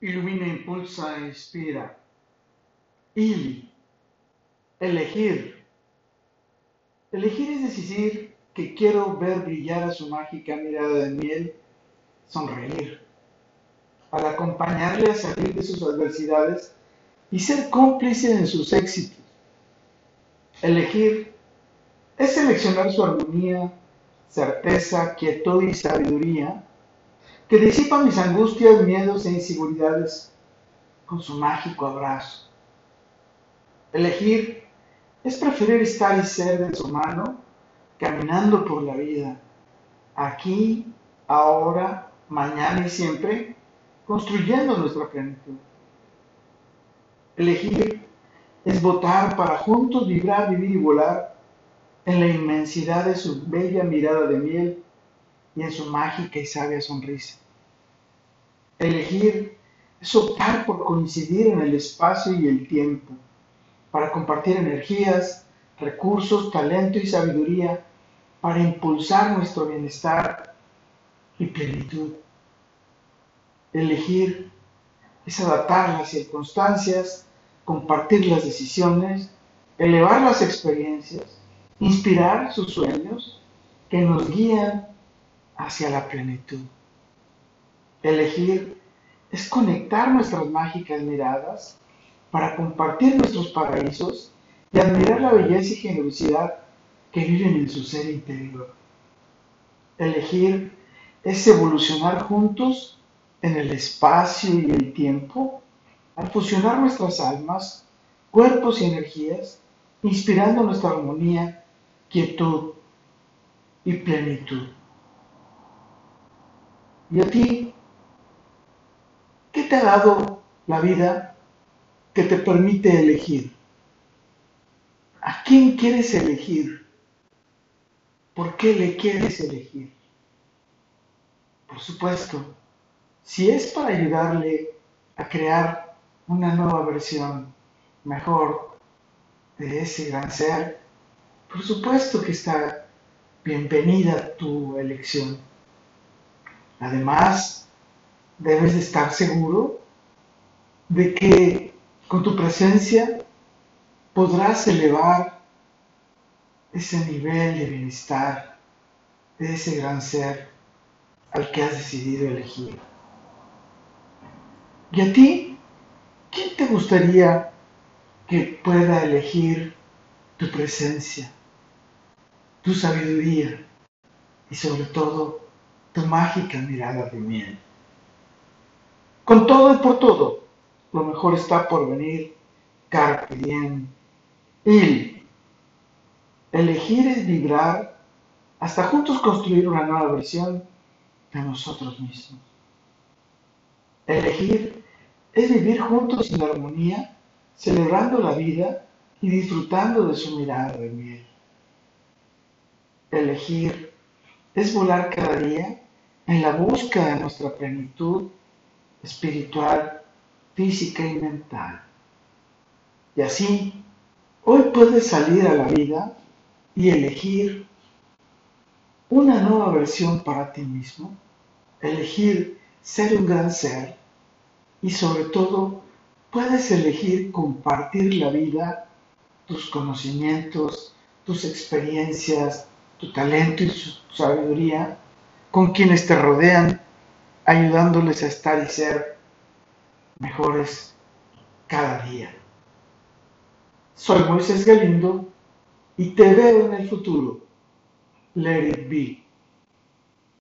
ilumina, impulsa, inspira. Y elegir. Elegir es decir que quiero ver brillar a su mágica mirada de miel, sonreír, para acompañarle a salir de sus adversidades y ser cómplice en sus éxitos. Elegir es seleccionar su armonía, certeza, quietud y sabiduría que disipa mis angustias, miedos e inseguridades con su mágico abrazo. Elegir es preferir estar y ser de su mano, caminando por la vida, aquí, ahora, mañana y siempre, construyendo nuestra plenitud. Elegir es votar para juntos vibrar, vivir y volar en la inmensidad de su bella mirada de miel y en su mágica y sabia sonrisa. Elegir es optar por coincidir en el espacio y el tiempo, para compartir energías, recursos, talento y sabiduría, para impulsar nuestro bienestar y plenitud. Elegir es adaptar las circunstancias, compartir las decisiones, elevar las experiencias, inspirar sus sueños que nos guían hacia la plenitud. Elegir es conectar nuestras mágicas miradas para compartir nuestros paraísos y admirar la belleza y generosidad que viven en su ser interior. Elegir es evolucionar juntos en el espacio y el tiempo al fusionar nuestras almas, cuerpos y energías, inspirando nuestra armonía, quietud y plenitud. ¿Y a ti ¿Qué te ha dado la vida que te permite elegir? ¿A quién quieres elegir? ¿Por qué le quieres elegir? Por supuesto, si es para ayudarle a crear una nueva versión mejor de ese gran ser, por supuesto que está bienvenida tu elección. Además, debes de estar seguro de que con tu presencia podrás elevar ese nivel de bienestar de ese gran ser al que has decidido elegir. ¿Y a ti? ¿Quién te gustaría que pueda elegir tu presencia, tu sabiduría y sobre todo tu mágica mirada de miel? Con todo y por todo, lo mejor está por venir. Carpe diem. Elegir es vibrar hasta juntos construir una nueva versión de nosotros mismos. Elegir es vivir juntos en armonía, celebrando la vida y disfrutando de su mirada de miel. Elegir es volar cada día en la búsqueda de nuestra plenitud espiritual, física y mental. Y así, hoy puedes salir a la vida y elegir una nueva versión para ti mismo, elegir ser un gran ser y sobre todo puedes elegir compartir la vida, tus conocimientos, tus experiencias, tu talento y su sabiduría con quienes te rodean ayudándoles a estar y ser mejores cada día. Soy Moisés Galindo y te veo en el futuro. Let it be.